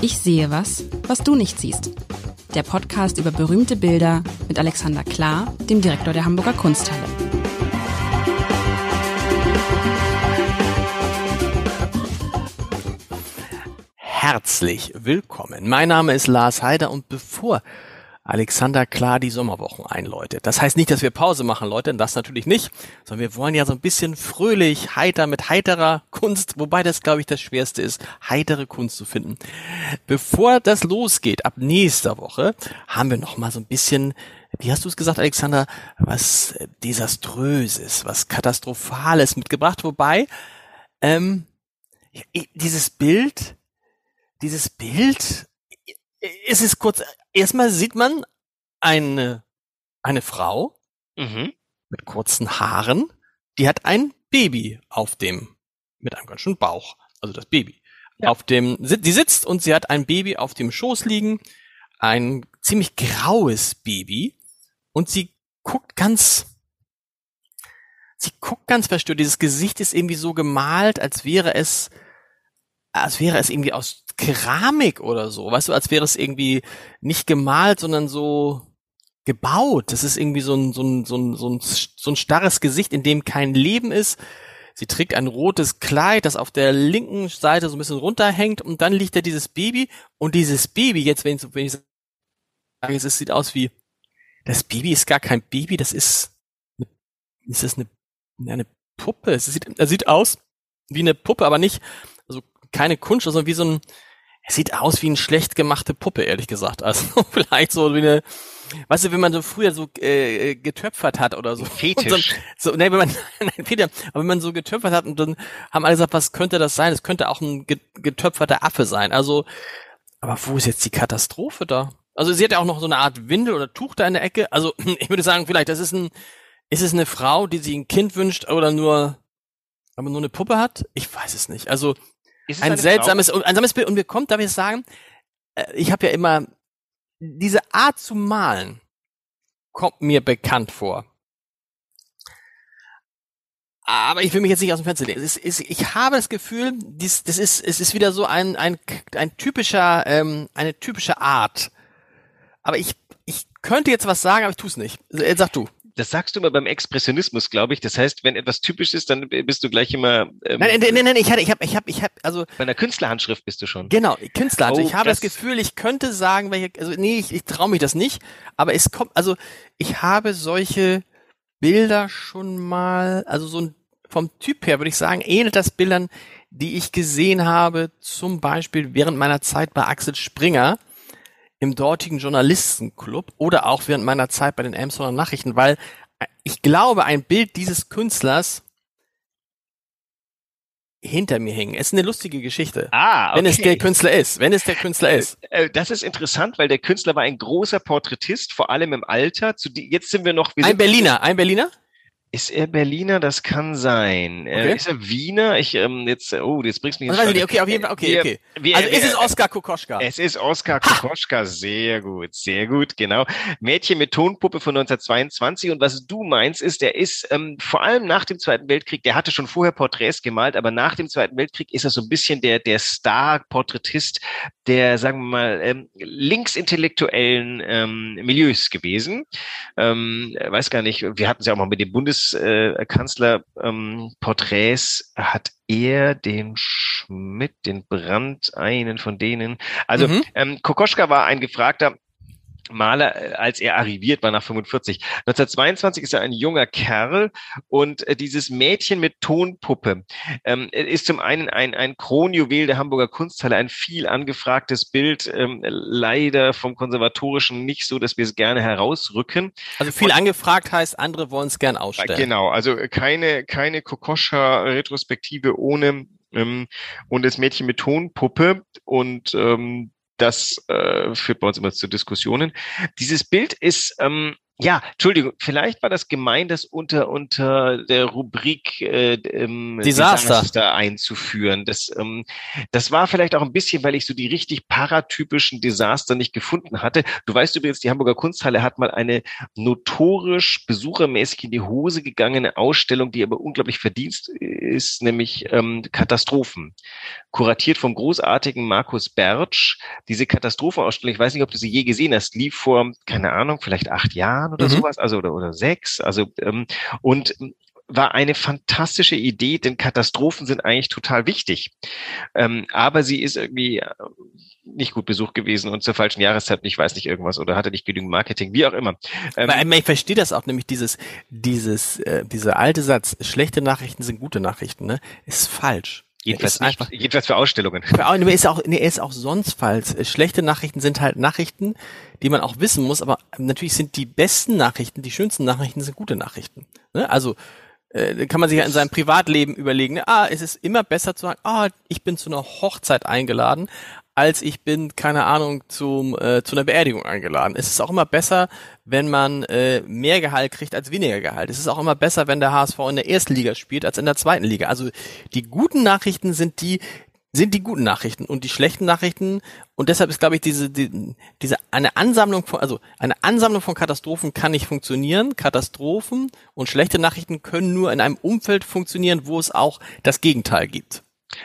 Ich sehe was, was du nicht siehst. Der Podcast über berühmte Bilder mit Alexander Klar, dem Direktor der Hamburger Kunsthalle. Herzlich willkommen. Mein Name ist Lars Heider und bevor Alexander klar die Sommerwochen einläutet. Das heißt nicht, dass wir Pause machen, Leute, das natürlich nicht, sondern wir wollen ja so ein bisschen fröhlich, heiter, mit heiterer Kunst, wobei das, glaube ich, das Schwerste ist, heitere Kunst zu finden. Bevor das losgeht, ab nächster Woche, haben wir noch mal so ein bisschen wie hast du es gesagt, Alexander, was desaströses, was katastrophales mitgebracht, wobei ähm, dieses Bild, dieses Bild, es ist kurz erstmal sieht man eine, eine Frau mhm. mit kurzen Haaren, die hat ein Baby auf dem, mit einem ganz schönen Bauch, also das Baby. Ja. Auf dem, sie sitzt und sie hat ein Baby auf dem Schoß liegen, ein ziemlich graues Baby und sie guckt ganz, sie guckt ganz verstört. Dieses Gesicht ist irgendwie so gemalt, als wäre es, als wäre es irgendwie aus Keramik oder so, weißt du, als wäre es irgendwie nicht gemalt, sondern so gebaut. Das ist irgendwie so ein, so ein, so ein, so ein, so ein starres Gesicht, in dem kein Leben ist. Sie trägt ein rotes Kleid, das auf der linken Seite so ein bisschen runterhängt und dann liegt da dieses Baby und dieses Baby, jetzt wenn ich, wenn ich sage, es sieht aus wie, das Baby ist gar kein Baby, das ist, ist das eine, eine Puppe. Es sieht, es sieht aus wie eine Puppe, aber nicht, also keine Kunst, sondern wie so ein, es sieht aus wie eine schlecht gemachte Puppe, ehrlich gesagt. Also vielleicht so wie eine, weißt du, wenn man so früher so äh, getöpfert hat oder so. Fetisch. So, so, nee, wenn man, nein, Peter, aber wenn man so getöpfert hat und dann haben alle gesagt, was könnte das sein? Es könnte auch ein getöpferter Affe sein. Also, aber wo ist jetzt die Katastrophe da? Also sie hat ja auch noch so eine Art Windel oder Tuch da in der Ecke. Also ich würde sagen, vielleicht, das ist ein, ist es eine Frau, die sich ein Kind wünscht oder nur, aber nur eine Puppe hat? Ich weiß es nicht. Also ein seltsames, ein seltsames Bild. Und mir kommt, darf ich sagen, äh, ich habe ja immer diese Art zu malen kommt mir bekannt vor. Aber ich will mich jetzt nicht aus dem Fenster lehnen. Ist, ich habe das Gefühl, dies, das ist, es ist wieder so ein, ein, ein typischer, ähm, eine typische Art. Aber ich, ich könnte jetzt was sagen, aber ich tue es nicht. Äh, sag du das sagst du immer beim Expressionismus, glaube ich. Das heißt, wenn etwas typisch ist, dann bist du gleich immer. Ähm, nein, nein, nein, nein, ich hatte, ich habe, ich habe, ich habe, also bei einer Künstlerhandschrift bist du schon. Genau, Künstlerhandschrift. Oh, ich habe das, das, Gefühl, ich könnte sagen, welche, also nee, ich, ich traue mich das nicht, aber es kommt, also ich habe solche Bilder schon mal, also so ein vom Typ her würde ich sagen, ähnelt das Bildern, die ich gesehen habe, zum Beispiel während meiner Zeit bei Axel Springer im dortigen Journalistenclub oder auch während meiner Zeit bei den Amsterdamer Nachrichten, weil ich glaube, ein Bild dieses Künstlers hinter mir hängen. Es ist eine lustige Geschichte. Ah, okay. Wenn es der Künstler ist, wenn es der Künstler ist. Äh, äh, das ist interessant, weil der Künstler war ein großer Porträtist, vor allem im Alter. Die, jetzt sind wir noch. Wir ein Berliner, ein Berliner? Ist er Berliner? Das kann sein. Äh, okay. Ist er Wiener? Ich ähm, jetzt oh, jetzt bringst du mich jetzt. Also, okay, auf jeden Fall. Okay, wir, okay. Wir, also wir, ist es Oskar Kokoschka? Es ist Oskar Kokoschka. Sehr gut, sehr gut, genau. Mädchen mit Tonpuppe von 1922 und was du meinst ist, der ist ähm, vor allem nach dem Zweiten Weltkrieg. Der hatte schon vorher Porträts gemalt, aber nach dem Zweiten Weltkrieg ist er so ein bisschen der der Star-Porträtist der, sagen wir mal, ähm, linksintellektuellen ähm, Milieus gewesen. Ähm, weiß gar nicht. Wir hatten es ja auch mal mit dem Bundes Bundeskanzler ähm, Porträts hat er den Schmidt, den Brandt, einen von denen. Also mhm. ähm, Kokoschka war ein gefragter Maler, äh, als er arriviert war nach 45. 1922 ist er ein junger Kerl und äh, dieses Mädchen mit Tonpuppe ähm, ist zum einen ein, ein Kronjuwel der Hamburger Kunsthalle, ein viel angefragtes Bild, ähm, leider vom Konservatorischen nicht so, dass wir es gerne herausrücken. Also viel und, angefragt heißt, andere wollen es gern ausstellen. Genau, also keine, keine Kokoscha-Retrospektive ohne ähm, und das Mädchen mit Tonpuppe und ähm, das äh, führt bei uns immer zu Diskussionen. Dieses Bild ist ähm, Ja, Entschuldigung, vielleicht war das gemeint, das unter, unter der Rubrik äh, ähm, Desaster. Desaster einzuführen. Das, ähm, das war vielleicht auch ein bisschen, weil ich so die richtig paratypischen Desaster nicht gefunden hatte. Du weißt übrigens, die Hamburger Kunsthalle hat mal eine notorisch besuchermäßig in die Hose gegangene Ausstellung, die aber unglaublich verdienst ist, nämlich ähm, Katastrophen. Kuratiert vom großartigen Markus Bertsch. Diese Katastrophenausstellung, ich weiß nicht, ob du sie je gesehen hast, lief vor, keine Ahnung, vielleicht acht Jahren oder mhm. sowas, also oder, oder sechs. Also ähm, und war eine fantastische Idee, denn Katastrophen sind eigentlich total wichtig. Ähm, aber sie ist irgendwie äh, nicht gut besucht gewesen und zur falschen Jahreszeit, ich weiß nicht irgendwas oder hatte nicht genügend Marketing, wie auch immer. Ähm, ich verstehe das auch, nämlich dieses, dieses, äh, dieser alte Satz, schlechte Nachrichten sind gute Nachrichten, ne, ist falsch. Jedenfalls, nicht, einfach, jedenfalls für Ausstellungen. Nee, ist auch, nee, ist auch sonst falsch. Schlechte Nachrichten sind halt Nachrichten, die man auch wissen muss, aber natürlich sind die besten Nachrichten, die schönsten Nachrichten sind gute Nachrichten. Ne? Also äh, kann man sich ja in seinem Privatleben überlegen, ne? ah, es ist immer besser zu sagen, ah, ich bin zu einer Hochzeit eingeladen, als ich bin, keine Ahnung, zum, äh, zu einer Beerdigung eingeladen. Es ist auch immer besser, wenn man äh, mehr Gehalt kriegt als weniger Gehalt. Es ist auch immer besser, wenn der HSV in der ersten Liga spielt als in der zweiten Liga. Also die guten Nachrichten sind die, sind die guten Nachrichten und die schlechten Nachrichten und deshalb ist glaube ich diese die, diese eine Ansammlung von also eine Ansammlung von Katastrophen kann nicht funktionieren Katastrophen und schlechte Nachrichten können nur in einem Umfeld funktionieren wo es auch das Gegenteil gibt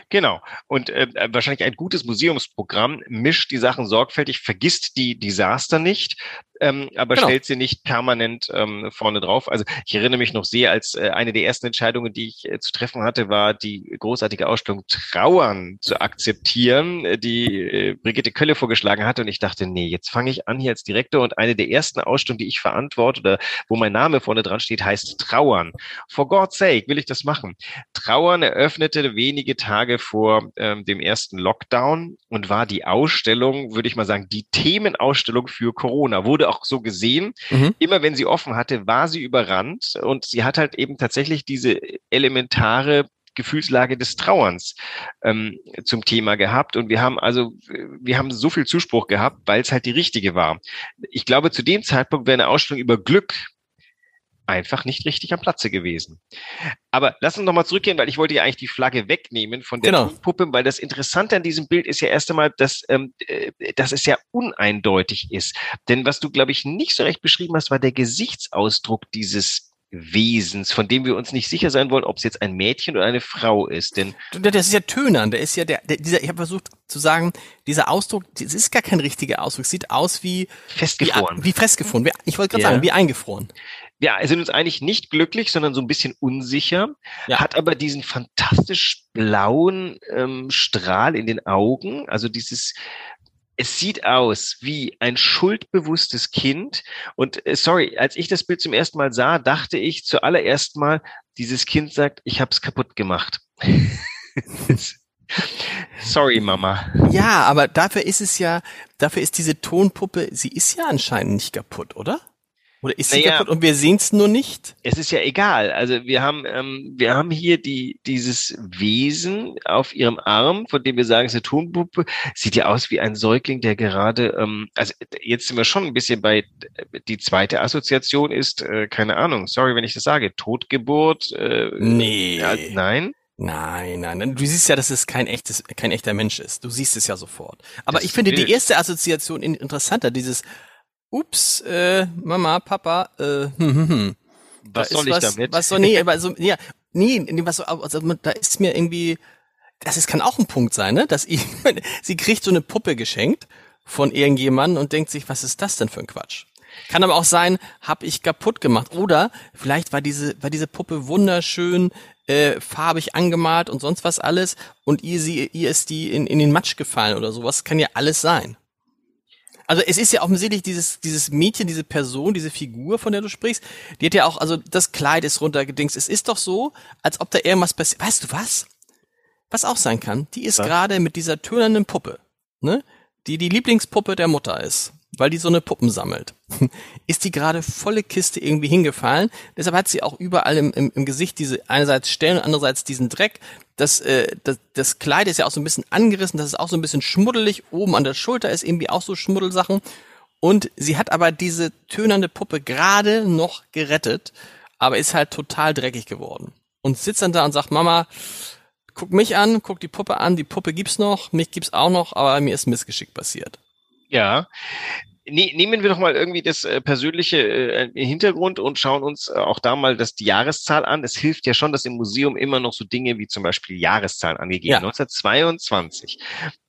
Genau. Und äh, wahrscheinlich ein gutes Museumsprogramm mischt die Sachen sorgfältig, vergisst die Desaster nicht, ähm, aber genau. stellt sie nicht permanent ähm, vorne drauf. Also ich erinnere mich noch sehr, als äh, eine der ersten Entscheidungen, die ich äh, zu treffen hatte, war die großartige Ausstellung Trauern zu akzeptieren, äh, die äh, Brigitte Kölle vorgeschlagen hatte. Und ich dachte, nee, jetzt fange ich an hier als Direktor und eine der ersten Ausstellungen, die ich verantworte oder wo mein Name vorne dran steht, heißt Trauern. For God's sake will ich das machen. Trauern eröffnete wenige Tage vor ähm, dem ersten Lockdown und war die Ausstellung, würde ich mal sagen, die Themenausstellung für Corona. Wurde auch so gesehen. Mhm. Immer wenn sie offen hatte, war sie überrannt und sie hat halt eben tatsächlich diese elementare Gefühlslage des Trauerns ähm, zum Thema gehabt. Und wir haben also, wir haben so viel Zuspruch gehabt, weil es halt die richtige war. Ich glaube, zu dem Zeitpunkt wäre eine Ausstellung über Glück einfach nicht richtig am Platze gewesen. Aber lass uns nochmal zurückgehen, weil ich wollte ja eigentlich die Flagge wegnehmen von der genau. Puppe, weil das Interessante an diesem Bild ist ja erst einmal, dass, ähm, äh, dass es ja uneindeutig ist. Denn was du, glaube ich, nicht so recht beschrieben hast, war der Gesichtsausdruck dieses Wesens, von dem wir uns nicht sicher sein wollen, ob es jetzt ein Mädchen oder eine Frau ist. Denn das ist ja tönern. Der ist ja der, der dieser. Ich habe versucht zu sagen, dieser Ausdruck, das ist gar kein richtiger Ausdruck. Sieht aus wie festgefroren. Wie, wie festgefroren. Ich wollte gerade ja. sagen, wie eingefroren wir sind uns eigentlich nicht glücklich, sondern so ein bisschen unsicher, ja. hat aber diesen fantastisch blauen ähm, Strahl in den Augen, also dieses es sieht aus wie ein schuldbewusstes Kind. Und äh, sorry, als ich das Bild zum ersten Mal sah, dachte ich zuallererst mal, dieses Kind sagt, ich habe es kaputt gemacht. Sorry, Mama. Ja, aber dafür ist es ja, dafür ist diese Tonpuppe, sie ist ja anscheinend nicht kaputt, oder? Oder ist sie naja, kaputt und wir sehen es nur nicht? Es ist ja egal. Also wir haben, ähm, wir haben hier die, dieses Wesen auf ihrem Arm, von dem wir sagen, es ist eine Tonpuppe. Sieht ja aus wie ein Säugling, der gerade, ähm, also jetzt sind wir schon ein bisschen bei, die zweite Assoziation ist, äh, keine Ahnung, sorry, wenn ich das sage, Totgeburt. Äh, nee. Ja, nein? Nein, nein, du siehst ja, dass es kein echtes, kein echter Mensch ist. Du siehst es ja sofort. Aber das ich finde die erste Assoziation interessanter, dieses ups, äh, Mama, Papa, äh, hm, hm, hm. Was soll ich was, damit? Was soll, nee, aber so, ja, nee, was so, also, da ist mir irgendwie, das ist, kann auch ein Punkt sein, ne, dass ich, sie kriegt so eine Puppe geschenkt von irgendjemandem und denkt sich, was ist das denn für ein Quatsch? Kann aber auch sein, hab ich kaputt gemacht. Oder vielleicht war diese, war diese Puppe wunderschön äh, farbig angemalt und sonst was alles und ihr, sie, ihr ist die in, in den Matsch gefallen oder sowas. Kann ja alles sein. Also es ist ja offensichtlich dieses, dieses Mädchen, diese Person, diese Figur, von der du sprichst, die hat ja auch, also das Kleid ist runtergedingst. Es ist doch so, als ob da irgendwas passiert. Weißt du was? Was auch sein kann, die ist gerade mit dieser tönernden Puppe, ne? Die die Lieblingspuppe der Mutter ist weil die so eine Puppen sammelt, ist die gerade volle Kiste irgendwie hingefallen. Deshalb hat sie auch überall im, im, im Gesicht diese einerseits Stellen und andererseits diesen Dreck. Das, äh, das, das Kleid ist ja auch so ein bisschen angerissen, das ist auch so ein bisschen schmuddelig. Oben an der Schulter ist irgendwie auch so Schmuddelsachen. Und sie hat aber diese tönernde Puppe gerade noch gerettet, aber ist halt total dreckig geworden. Und sitzt dann da und sagt, Mama, guck mich an, guck die Puppe an, die Puppe gibt's noch, mich gibt's auch noch, aber mir ist Missgeschick passiert. Ja, Ne, nehmen wir doch mal irgendwie das äh, persönliche äh, Hintergrund und schauen uns äh, auch da mal das, die Jahreszahl an. Es hilft ja schon, dass im Museum immer noch so Dinge wie zum Beispiel Jahreszahlen angegeben. Ja. 1922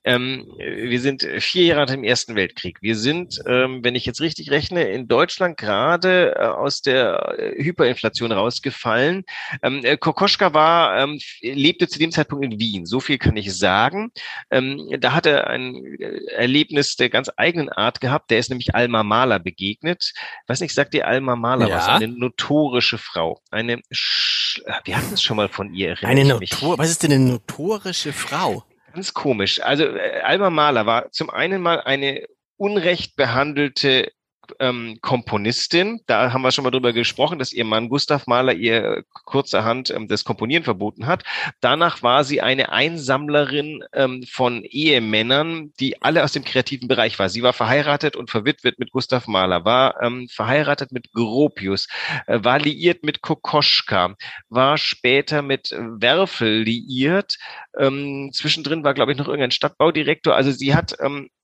ähm, wir sind vier Jahre nach dem Ersten Weltkrieg. Wir sind, ähm, wenn ich jetzt richtig rechne, in Deutschland gerade äh, aus der äh, Hyperinflation rausgefallen. Ähm, äh, Kokoschka war, ähm, lebte zu dem Zeitpunkt in Wien. So viel kann ich sagen. Ähm, da hat er ein äh, Erlebnis der ganz eigenen Art gehabt. Der ist nämlich Alma Mahler begegnet. Ich weiß nicht, sagt dir Alma Mahler ja. was? Eine notorische Frau. Eine, Sch wir hatten es schon mal von ihr. Eine Notor, was ist denn eine notorische Frau? Ganz komisch. Also äh, Alma Mahler war zum einen mal eine unrecht behandelte ähm, Komponistin. Da haben wir schon mal drüber gesprochen, dass ihr Mann Gustav Mahler ihr kurzerhand ähm, das Komponieren verboten hat. Danach war sie eine Einsammlerin ähm, von Ehemännern, die alle aus dem kreativen Bereich war. Sie war verheiratet und verwitwet mit Gustav Mahler, war ähm, verheiratet mit Gropius, äh, war liiert mit Kokoschka, war später mit Werfel liiert. Ähm, zwischendrin war, glaube ich, noch irgendein Stadtbaudirektor. Also sie hat ähm, äh,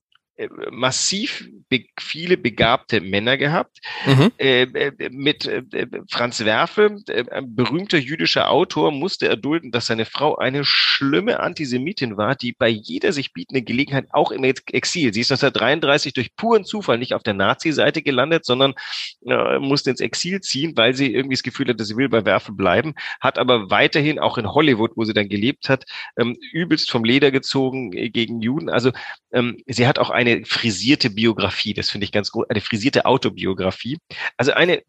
massiv be viele begabte Männer gehabt. Mhm. Äh, äh mit äh, Franz Werfel, äh, ein berühmter jüdischer Autor, musste erdulden, dass seine Frau eine schlimme Antisemitin war, die bei jeder sich bietenden Gelegenheit auch im Exil, sie ist 1933 durch puren Zufall nicht auf der Nazi-Seite gelandet, sondern äh, musste ins Exil ziehen, weil sie irgendwie das Gefühl hatte, sie will bei Werfel bleiben, hat aber weiterhin auch in Hollywood, wo sie dann gelebt hat, ähm, übelst vom Leder gezogen gegen Juden. Also ähm, sie hat auch eine eine frisierte Biografie. Das finde ich ganz gut. Eine frisierte Autobiografie. Also eine,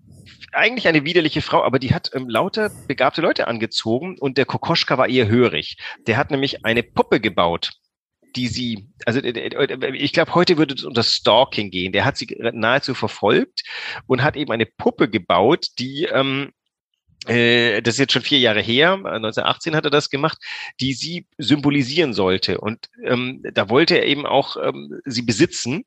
eigentlich eine widerliche Frau, aber die hat ähm, lauter begabte Leute angezogen und der Kokoschka war eher hörig. Der hat nämlich eine Puppe gebaut die sie, also äh, äh, ich glaube, heute würde es unter Stalking gehen. Der hat sie nahezu verfolgt und hat eben eine Puppe gebaut, die ähm, äh, das ist jetzt schon vier Jahre her, 1918 hat er das gemacht, die sie symbolisieren sollte. Und ähm, da wollte er eben auch ähm, sie besitzen.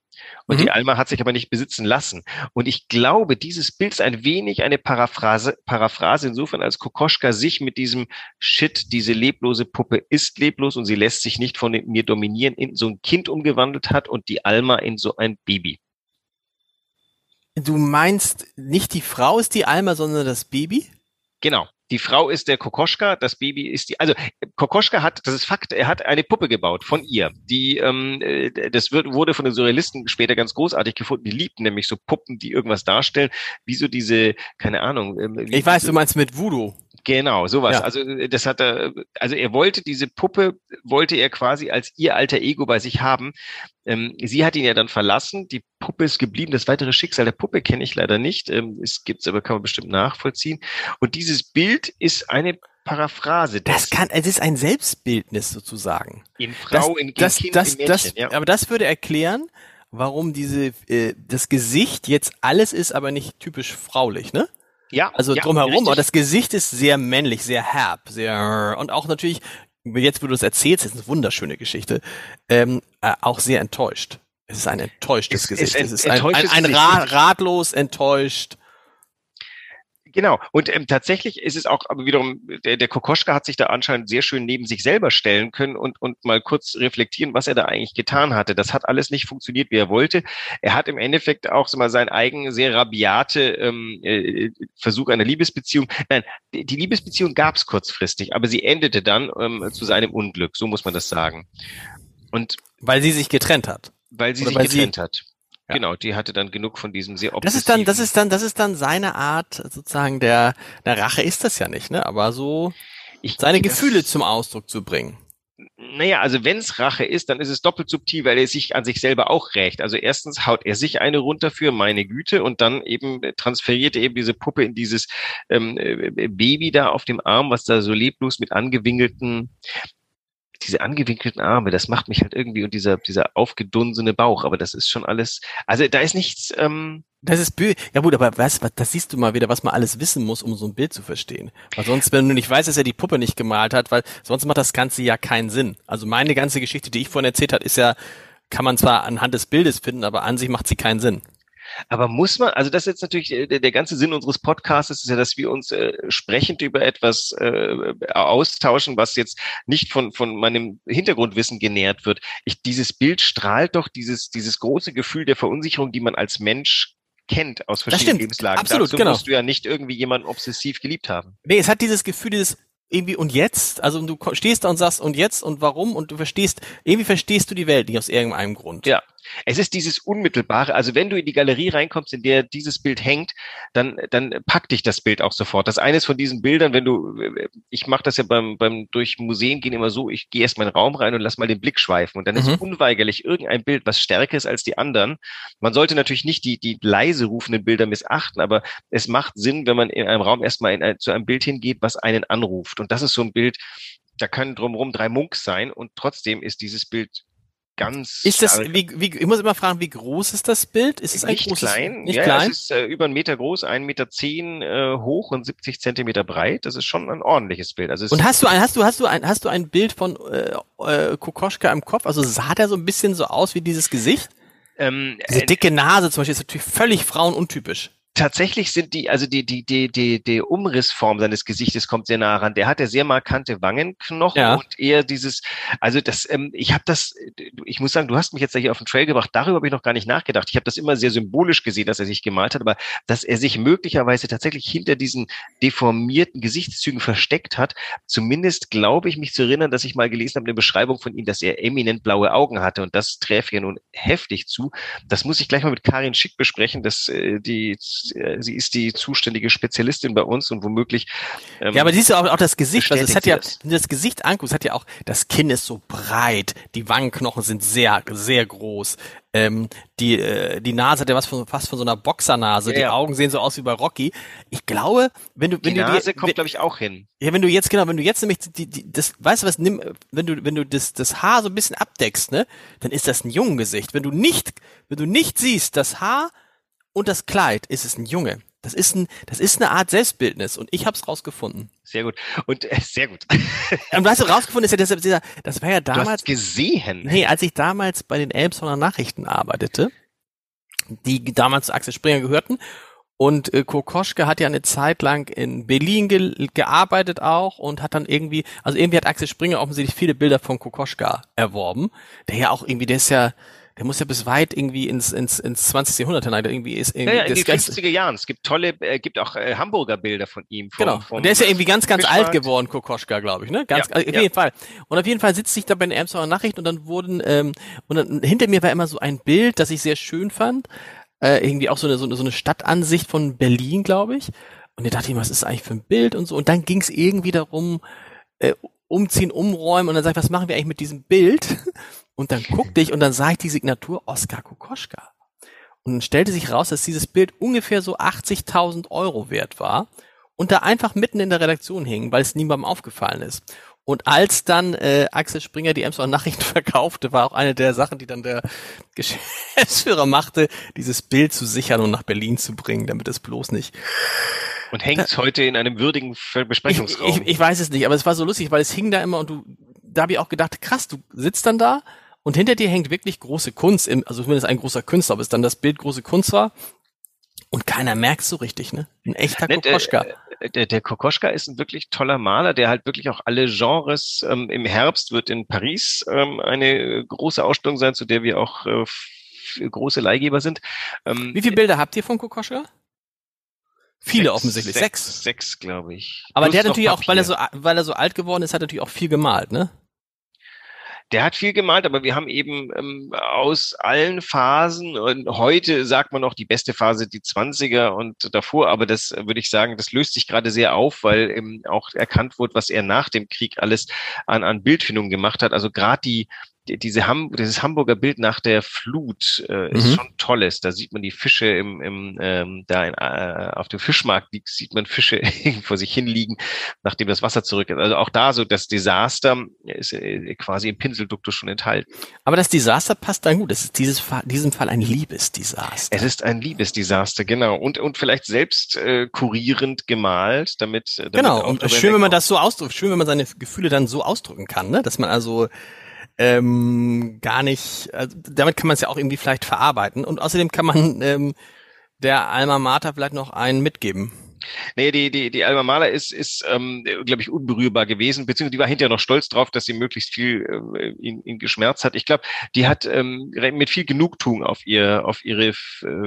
Und mhm. die Alma hat sich aber nicht besitzen lassen. Und ich glaube, dieses Bild ist ein wenig eine Paraphrase, Paraphrase insofern, als Kokoschka sich mit diesem Shit, diese leblose Puppe ist leblos und sie lässt sich nicht von mir dominieren, in so ein Kind umgewandelt hat und die Alma in so ein Baby. Du meinst, nicht die Frau ist die Alma, sondern das Baby? Genau. Die Frau ist der Kokoschka, das Baby ist die. Also Kokoschka hat, das ist Fakt, er hat eine Puppe gebaut von ihr. Die, ähm, äh, das wird, wurde von den Surrealisten später ganz großartig gefunden. Die liebten nämlich so Puppen, die irgendwas darstellen, wie so diese, keine Ahnung. Ähm, ich weiß, du meinst mit Voodoo. Genau, sowas. Ja. Also äh, das hat er, also er wollte diese Puppe, wollte er quasi als ihr alter Ego bei sich haben. Ähm, sie hat ihn ja dann verlassen, die Puppe ist geblieben. Das weitere Schicksal der Puppe kenne ich leider nicht. Ähm, es gibt's aber, kann man bestimmt nachvollziehen. Und dieses Bild ist eine Paraphrase. Das kann, es ist ein Selbstbildnis sozusagen. In Frau, das, in, in das, Kind, das, in Mädchen, das, ja. Aber das würde erklären, warum diese, äh, das Gesicht jetzt alles ist, aber nicht typisch fraulich, ne? Ja. Also ja, drumherum, richtig. aber das Gesicht ist sehr männlich, sehr herb, sehr und auch natürlich, jetzt wo du es erzählst, ist eine wunderschöne Geschichte, ähm, äh, auch sehr enttäuscht. Es ist ein enttäuschtes Es- es Gesicht. ent- Es ist ein, ein, ein ra ratlos enttäuscht. Genau. Und ähm, tatsächlich ist es auch, aber wiederum, der, der Kokoschka hat sich da anscheinend sehr schön neben sich selber stellen können und, und mal kurz reflektieren, was er da eigentlich getan hatte. Das hat alles nicht funktioniert, wie er wollte. Er hat im Endeffekt auch so mal seinen eigenen sehr rabiate ähm, äh, Versuch einer Liebesbeziehung. Nein, die die Liebesbeziehung gab es kurzfristig, aber sie endete dann ähm, zu seinem Unglück, so muss man das sagen. Und Weil sie sich getrennt hat. weil sie Oder sich weil sie- getrennt hat. Ja. Genau, die hatte dann genug von diesem sehr Das ist dann, das obsessiven- ist dann, das ist dann seine Art, sozusagen der, der Rache ist das ja nicht, ne? Aber so ich, seine Gefühle zum Ausdruck zu bringen. Naja, also wenn es Rache ist, dann ist es doppelt subtil, weil er sich an sich selber auch rächt. Also erstens haut er sich eine runter für meine Güte und dann eben transferiert er eben diese Puppe in dieses ähm, äh, Baby da auf dem Arm, was da so leblos mit angewinkelten, diese angewinkelten Arme, das macht mich halt irgendwie und dieser, dieser aufgedunsene Bauch, aber das ist schon alles, also da ist nichts, ähm, Das ist bö ja gut, aber was, was, das siehst du mal wieder, was man alles wissen muss, um so ein Bild zu verstehen. Weil sonst, wenn du nicht weißt, dass er die Puppe nicht gemalt hat, weil sonst macht das Ganze ja keinen Sinn. Also meine ganze Geschichte, die ich vorhin erzählt habe, ist ja, kann man zwar anhand des Bildes finden, aber an sich macht sie keinen Sinn. Aber muss man, also das ist jetzt natürlich äh, der, der ganze Sinn unseres Podcasts ist ja, dass wir uns äh, sprechend über etwas äh, austauschen, was jetzt nicht von, von meinem Hintergrundwissen genährt wird. Ich, dieses Bild strahlt doch dieses, dieses große Gefühl der Verunsicherung, die man als Mensch kennt aus verschiedenen Lebenslagen. Absolut, Dazu genau. musst du ja nicht irgendwie jemanden obsessiv geliebt haben. Nee, es hat dieses Gefühl, dieses irgendwie und jetzt, also du stehst da und sagst und jetzt und warum und du verstehst, irgendwie verstehst du die Welt nicht aus irgendeinem Grund. Ja, es ist dieses Unmittelbare. Also wenn du in die Galerie reinkommst, in der dieses Bild hängt, dann, dann packt dich das Bild auch sofort. Das eines von diesen Bildern, wenn du, ich mache das ja beim, beim durch Museen gehen immer so, ich gehe erst mal in den Raum rein und lass mal den Blick schweifen. Und dann mhm. ist unweigerlich irgendein Bild, was stärker ist als die anderen. Man sollte natürlich nicht die, die leise rufenden Bilder missachten, aber es macht Sinn, wenn man in einem Raum erstmal in ein, zu einem Bild hingeht, was einen anruft. Und das ist so ein Bild, da können drumherum drei Munks sein und trotzdem ist dieses Bild ganz. Ist das, wie, wie, ich muss immer fragen, wie groß ist das Bild? Ist es ein nicht großes, klein? Nicht ja, klein? Es ist äh, über einen Meter groß, einen Meter zehn äh, hoch und 70 Zentimeter breit. Das ist schon ein ordentliches Bild. Also und hast du ein, hast du, hast du ein, hast du ein Bild von äh, äh, Kokoschka im Kopf? Also sah der so ein bisschen so aus wie dieses Gesicht? Ähm, Diese dicke Nase zum Beispiel ist natürlich völlig frauenuntypisch tatsächlich sind die, also die, die, die, die, die Umrissform seines Gesichtes kommt sehr nah ran. Der hat ja sehr markante Wangenknochen ja. und eher dieses, also das, ähm, ich habe das, ich muss sagen, du hast mich jetzt hier auf den Trail gebracht, darüber habe ich noch gar nicht nachgedacht. Ich habe das immer sehr symbolisch gesehen, dass er sich gemalt hat, aber dass er sich möglicherweise tatsächlich hinter diesen deformierten Gesichtszügen versteckt hat, zumindest glaube ich mich zu erinnern, dass ich mal gelesen habe, eine Beschreibung von ihm, dass er eminent blaue Augen hatte und das träfe ja nun heftig zu. Das muss ich gleich mal mit Karin Schick besprechen, dass äh, die äh, sie ist die zuständige Spezialistin bei uns und womöglich. Ähm, ja, aber siehst du auch, auch das Gesicht, also es hat ja, wenn du das Gesicht anguckst, hat ja auch, das Kinn ist so breit, die Wangenknochen sind sehr, sehr groß. Ähm, die, äh, die Nase hat ja was von, fast von so einer Boxernase. Ja, die ja. Augen sehen so aus wie bei Rocky. Ich glaube, wenn du, wenn die du Nase kommt, glaube ich, auch hin. Ja, wenn du jetzt, genau, wenn du jetzt nämlich die, die, das, weißt du was, nimm, wenn du, wenn du das, das Haar so ein bisschen abdeckst, ne, dann ist das ein Jungengesicht. Wenn du nicht, wenn du nicht siehst, das Haar und das Kleid ist es ein Junge. Das ist ein, das ist eine Art Selbstbildnis und ich habe es rausgefunden. Sehr gut und äh, sehr gut. und weißt du, rausgefunden ist ja deshalb dieser, das war ja damals. Du hast gesehen. Nee, als ich damals bei den Elbshorner Nachrichten arbeitete, die damals zu Axel Springer gehörten und äh, Kokoschke hat ja eine Zeit lang in Berlin ge gearbeitet auch und hat dann irgendwie, also irgendwie hat Axel Springer offensichtlich viele Bilder von Kokoschka erworben, der ja auch irgendwie, der ist ja, der muss ja bis weit irgendwie ins, ins, ins 20. Jahrhundert hinein. Irgendwie ist irgendwie ja, ja, in die 50er Jahren. Es gibt tolle, äh, gibt auch äh, Hamburger Bilder von ihm. Vom, genau. Vom und der ist ja irgendwie ganz, ganz alt geworden, Kokoschka, glaube ich, ne? Ganz, ja, also auf jeden Fall. Und auf jeden Fall sitzt sich da bei den Elmshorner Nachrichten und dann wurden, ähm, und dann hinter mir war immer so ein Bild, das ich sehr schön fand. Äh, irgendwie auch so eine, so eine, so eine Stadtansicht von Berlin, glaube ich. Und da dachte ich, was ist eigentlich für ein Bild und so. Und dann ging es irgendwie darum, äh, umziehen, umräumen und dann sag ich, was machen wir eigentlich mit diesem Bild? Und dann guckte ich und dann sah ich die Signatur Oskar Kokoschka. Und dann stellte sich raus, dass dieses Bild ungefähr so 80.000 Euro wert war und da einfach mitten in der Redaktion hing, weil es niemandem aufgefallen ist. Und als dann äh, Axel Springer die Emsland Nachrichten verkaufte, war auch eine der Sachen, die dann der Geschäftsführer machte, dieses Bild zu sichern und nach Berlin zu bringen, damit es bloß nicht. Und hängt es heute in einem würdigen Besprechungsraum? Ich, ich, ich weiß es nicht, aber es war so lustig, weil es hing da immer und du, da habe ich auch gedacht, krass, du sitzt dann da und hinter dir hängt wirklich große Kunst, im, also zumindest ein großer Künstler, ob es dann das Bild große Kunst war. Und keiner merkt so richtig, ne? Ein echter ne, Kokoschka. Der, der, der Kokoschka ist ein wirklich toller Maler, der halt wirklich auch alle Genres, ähm, im Herbst wird in Paris ähm, eine große Ausstellung sein, zu der wir auch äh, große Leihgeber sind. Ähm, Wie viele Bilder habt ihr von Kokoschka? Viele sechs, offensichtlich. Sechs, sechs, sechs glaube ich. Aber Plus der hat natürlich auch, weil er so, weil er so alt geworden ist, hat natürlich auch viel gemalt, ne? Der hat viel gemalt, aber wir haben eben ähm, aus allen Phasen und heute sagt man noch die beste Phase die 20er und davor, aber das würde ich sagen, das löst sich gerade sehr auf, weil eben auch erkannt wurde, was er nach dem Krieg alles an, an Bildfindung gemacht hat. Also gerade die diese Ham dieses Hamburger Bild nach der Flut äh, ist mhm. schon tolles. Da sieht man die Fische im, im ähm, da in, äh, auf dem Fischmarkt liegt, sieht man Fische vor sich hinliegen, nachdem das Wasser zurück ist. Also auch da so das Desaster ist äh, quasi im Pinselduktus schon enthalten. Aber das Desaster passt dann gut. Es ist dieses diesem Fall ein Liebesdesaster. Es ist ein Liebesdesaster, genau. Und und vielleicht selbst äh, kurierend gemalt, damit, damit genau. Und schön, wenn man das so ausdrückt. Schön, wenn man seine Gefühle dann so ausdrücken kann, ne? Dass man also ähm, gar nicht, also damit kann man es ja auch irgendwie vielleicht verarbeiten und außerdem kann man ähm, der Alma Mater vielleicht noch einen mitgeben? Nee, die, die, die Alma Mahler ist, ist ähm, glaube ich, unberührbar gewesen, beziehungsweise die war hinterher noch stolz drauf, dass sie möglichst viel äh, ihn, ihn geschmerzt hat. Ich glaube, die hat ähm, mit viel Genugtuung auf ihr, auf ihre äh,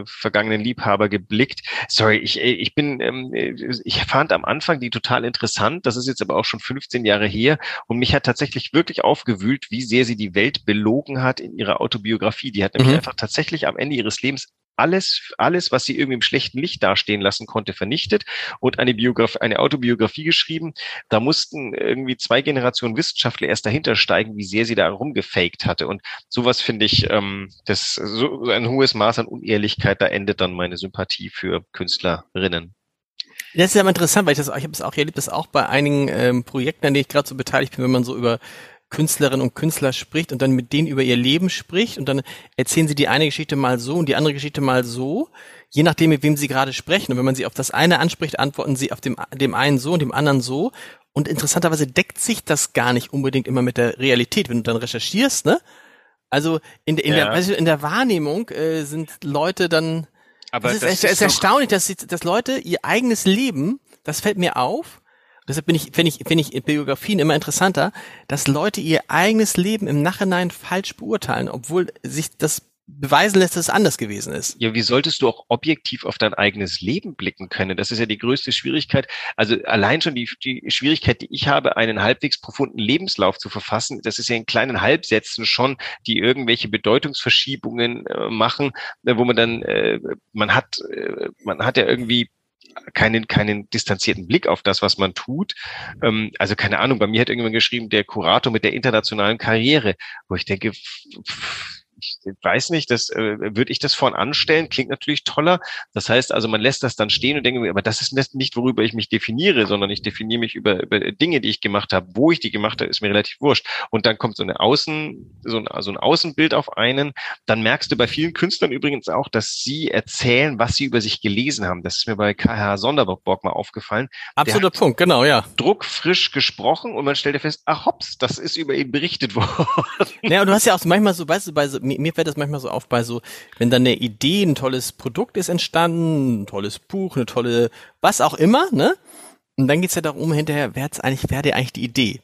vergangenen Liebhaber geblickt. Sorry, ich, äh, ich bin, ähm, ich fand am Anfang die total interessant. Das ist jetzt aber auch schon 15 Jahre her und mich hat tatsächlich wirklich aufgewühlt, wie sehr sie die Welt belogen hat in ihrer Autobiografie. Die hat nämlich mhm. einfach tatsächlich am Ende ihres Lebens alles, alles, was sie irgendwie im schlechten Licht dastehen lassen konnte, vernichtet und eine Biografie, eine Autobiografie geschrieben. Da mussten irgendwie zwei Generationen Wissenschaftler erst dahinter steigen, wie sehr sie da rumgefaked hatte. Und sowas finde ich, ähm, das so ein hohes Maß an Unehrlichkeit, da endet dann meine Sympathie für Künstlerinnen. Das ist ja interessant, weil ich das, ich habe es auch erlebt, das auch bei einigen ähm, Projekten, an denen ich gerade so beteiligt bin, wenn man so über Künstlerinnen und Künstler spricht und dann mit denen über ihr Leben spricht und dann erzählen sie die eine Geschichte mal so und die andere Geschichte mal so, je nachdem, mit wem sie gerade sprechen. Und wenn man sie auf das eine anspricht, antworten sie auf dem, dem einen so und dem anderen so. Und interessanterweise deckt sich das gar nicht unbedingt immer mit der Realität, wenn du dann recherchierst, ne? Also in, in, ja. der, in der Wahrnehmung äh, sind Leute dann. Aber das ist, das ist, ist erstaunlich, dass, dass Leute ihr eigenes Leben, das fällt mir auf, Deshalb bin ich, finde ich, finde ich Biografien immer interessanter, dass Leute ihr eigenes Leben im Nachhinein falsch beurteilen, obwohl sich das beweisen lässt, dass es anders gewesen ist. Ja, wie solltest du auch objektiv auf dein eigenes Leben blicken können? Das ist ja die größte Schwierigkeit. Also allein schon die, die Schwierigkeit, die ich habe, einen halbwegs profunden Lebenslauf zu verfassen, das ist ja in kleinen Halbsätzen schon, die irgendwelche Bedeutungsverschiebungen äh, machen, äh, wo man dann, äh, man hat, äh, man hat ja irgendwie keinen, keinen distanzierten Blick auf das, was man tut. Ähm, also keine Ahnung, bei mir hat irgendjemand geschrieben, der Kurator mit der internationalen Karriere, wo ich denke, pff, ich weiß nicht, das äh, würde ich das vorn anstellen, klingt natürlich toller. Das heißt also, man lässt das dann stehen und denkt, aber das ist nicht, worüber ich mich definiere, sondern ich definiere mich über, über Dinge, die ich gemacht habe. Wo ich die gemacht habe, ist mir relativ wurscht. Und dann kommt so eine Außen, so ein, so ein Außenbild auf einen. Dann merkst du bei vielen Künstlern übrigens auch, dass sie erzählen, was sie über sich gelesen haben. Das ist mir bei KH Sonderbock mal aufgefallen. Absoluter Punkt, genau, ja. Druckfrisch gesprochen und man stellt fest, ach hops, das ist über ihn berichtet worden. Ja, und du hast ja auch manchmal so, weißt du, bei so mir, mir fällt das manchmal so auf bei so, wenn dann eine Idee, ein tolles Produkt ist entstanden, ein tolles Buch, eine tolle, was auch immer, ne? Und dann geht's ja darum hinterher, wer hat's eigentlich, wer hat eigentlich die Idee?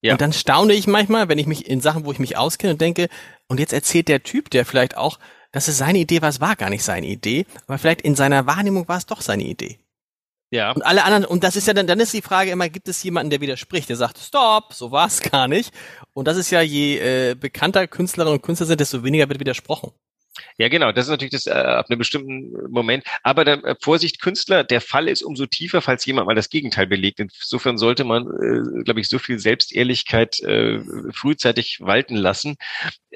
Ja. Und dann staune ich manchmal, wenn ich mich in Sachen, wo ich mich auskenne und denke, und jetzt erzählt der Typ, der vielleicht auch, dass es seine Idee war, es war gar nicht seine Idee, aber vielleicht in seiner Wahrnehmung war es doch seine Idee. Ja. Und alle anderen, und das ist ja dann, dann ist die Frage immer, gibt es jemanden, der widerspricht, der sagt, stopp, so war es gar nicht. Und das ist ja, je äh, bekannter Künstlerinnen und Künstler sind, desto weniger wird widersprochen. Ja, genau. Das ist natürlich das äh, ab einem bestimmten Moment. Aber dann, äh, Vorsicht, Künstler, der Fall ist umso tiefer, falls jemand mal das Gegenteil belegt. Insofern sollte man, äh, glaube ich, so viel Selbstehrlichkeit äh, frühzeitig walten lassen.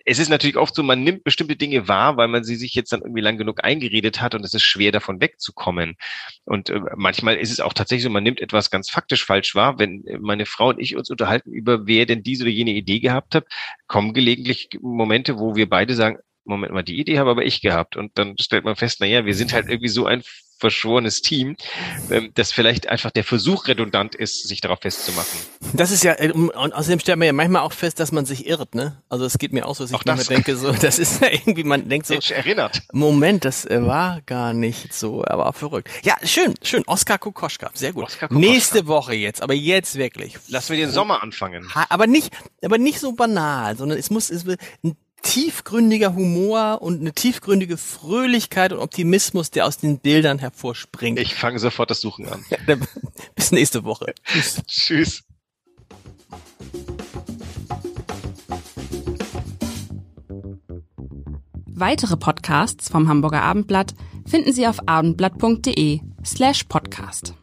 Es ist natürlich oft so, man nimmt bestimmte Dinge wahr, weil man sie sich jetzt dann irgendwie lang genug eingeredet hat und es ist schwer davon wegzukommen. Und äh, manchmal ist es auch tatsächlich so, man nimmt etwas ganz faktisch falsch wahr. Wenn meine Frau und ich uns unterhalten über, wer denn diese oder jene Idee gehabt hat, kommen gelegentlich Momente, wo wir beide sagen, Moment mal, die Idee habe aber ich gehabt. Und dann stellt man fest, na ja, wir sind halt irgendwie so ein verschworenes Team, ähm, dass vielleicht einfach der Versuch redundant ist, sich darauf festzumachen. Das ist ja, äh, und außerdem stellt man ja manchmal auch fest, dass man sich irrt, ne? Also es geht mir auch so, dass ich manchmal denke, so, das ist ja irgendwie, man denkt so, Mensch, erinnert. Moment, das äh, war gar nicht so, aber verrückt. Ja, schön, schön, Oskar Kokoschka, sehr gut. Oskar Kokoschka. Nächste Woche jetzt, aber jetzt wirklich. Lassen wir den Sommer anfangen. Aber nicht, aber nicht so banal, sondern es muss, es will ein tiefgründiger Humor und eine tiefgründige Fröhlichkeit und Optimismus, der aus den Bildern hervorspringt. Ich fange sofort das Suchen an. bis nächste Woche. Tschüss. Tschüss. Weitere Podcasts vom Hamburger Abendblatt finden Sie auf abendblatt.de slash podcast.